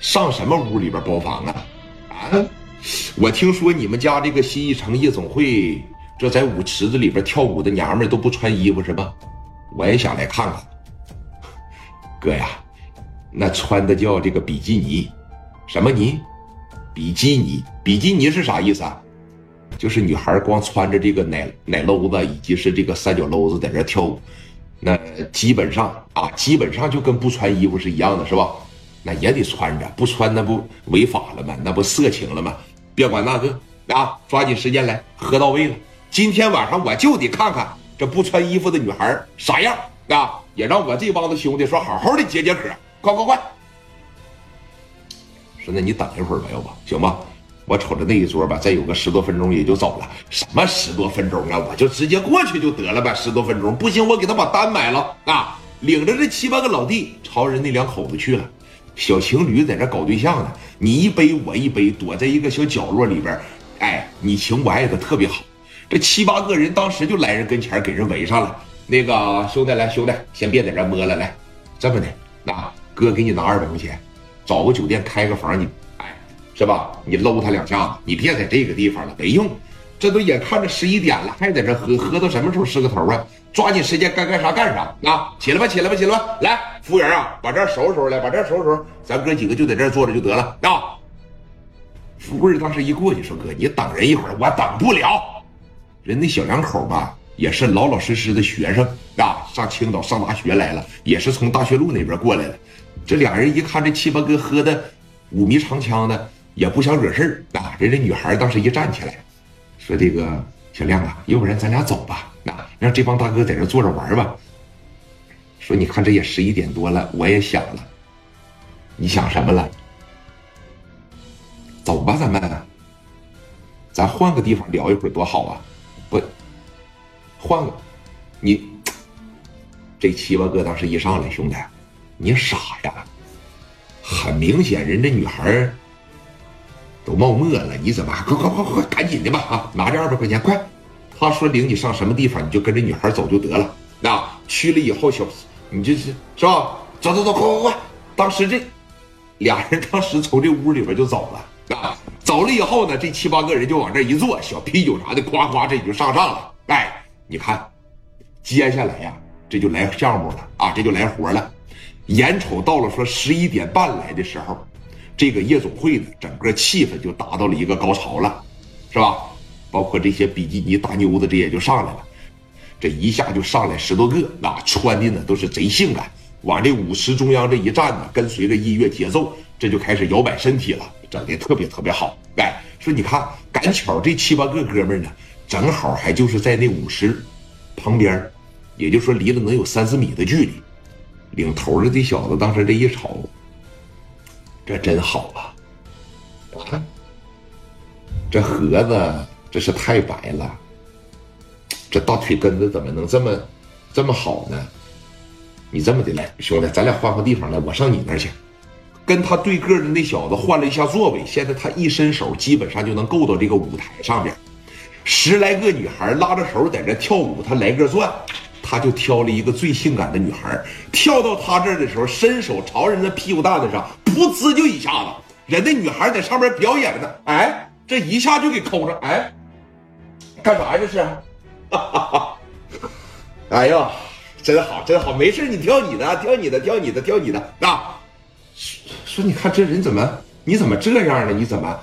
上什么屋里边包房啊？啊！我听说你们家这个新一城夜总会，这在舞池子里边跳舞的娘们都不穿衣服是吧？我也想来看看。哥呀，那穿的叫这个比基尼，什么尼？比基尼，比基尼是啥意思啊？就是女孩光穿着这个奶奶搂子以及是这个三角搂子在这跳舞，那基本上啊，基本上就跟不穿衣服是一样的，是吧？那也得穿着，不穿那不违法了吗？那不色情了吗？别管那个啊，抓紧时间来，喝到位了。今天晚上我就得看看这不穿衣服的女孩啥样啊！也让我这帮子兄弟说好好的解解渴。快快快！说那你等一会儿吧，要不行吧？我瞅着那一桌吧，再有个十多分钟也就走了。什么十多分钟啊？我就直接过去就得了呗。十多分钟不行，我给他把单买了啊！领着这七八个老弟朝人那两口子去了。小情侣在这搞对象呢，你一杯我一杯，躲在一个小角落里边，哎，你情我爱的特别好。这七八个人当时就来人跟前给人围上了。那个兄弟来，兄弟先别在这摸了，来，这么的，那哥给你拿二百块钱，找个酒店开个房，你哎。是吧？你搂他两下子，你别在这个地方了，没用。这都眼看着十一点了，还在这喝，喝到什么时候是个头啊？抓紧时间，该干啥干啥啊！起来吧，起来吧，起来吧！来，服务员啊，把这收拾收拾来，把这收拾收拾。咱哥几个就在这坐着就得了啊。富贵当时一过去说：“哥，你等人一会儿，我等不了。”人那小两口吧，也是老老实实的学生啊，上青岛上大学来了，也是从大学路那边过来的。这俩人一看这七八哥喝的五迷长枪的。也不想惹事儿啊！人家女孩当时一站起来，说：“这个小亮啊，要不然咱俩走吧，啊，让这帮大哥在这坐着玩吧。”说：“你看这也十一点多了，我也想了。你想什么了？走吧，咱们，咱换个地方聊一会儿多好啊！不，换个，你这七八哥当时一上来，兄弟，你傻呀！很明显，人这女孩。”都冒沫了，你怎么还快快快快赶紧的吧啊！拿着二百块钱，快！他说领你上什么地方，你就跟着女孩走就得了。那去了以后，小你就是是吧？走走走，快快快！当时这俩人当时从这屋里边就走了啊。走了以后呢，这七八个人就往这一坐，小啤酒啥的，夸夸这就上上了。哎，你看，接下来呀，这就来项目了啊，这就来活了。眼瞅到了说十一点半来的时候。这个夜总会呢，整个气氛就达到了一个高潮了，是吧？包括这些比基尼大妞子，这也就上来了。这一下就上来十多个，啊，穿的呢都是贼性感，往这舞池中央这一站呢，跟随着音乐节奏，这就开始摇摆身体了，整的特别特别好。哎，说你看，赶巧这七八个哥们呢，正好还就是在那舞池旁边，也就说离了能有三四米的距离。领头的这小子当时这一瞅。这真好啊！啊，这盒子这是太白了，这大腿根子怎么能这么这么好呢？你这么的来，兄弟，咱俩换个地方来，我上你那儿去。跟他对个的那小子换了一下座位，现在他一伸手，基本上就能够到这个舞台上边。十来个女孩拉着手在这跳舞，他来个转。他就挑了一个最性感的女孩，跳到他这儿的时候，伸手朝人家屁股蛋子上，噗呲就一下子，人家女孩在上面表演呢，哎，这一下就给抠上，哎，干啥呀这是？哎呀，真好，真好，没事，你跳你的，跳你的，跳你的，跳你的啊！说你看这人怎么，你怎么这样呢？你怎么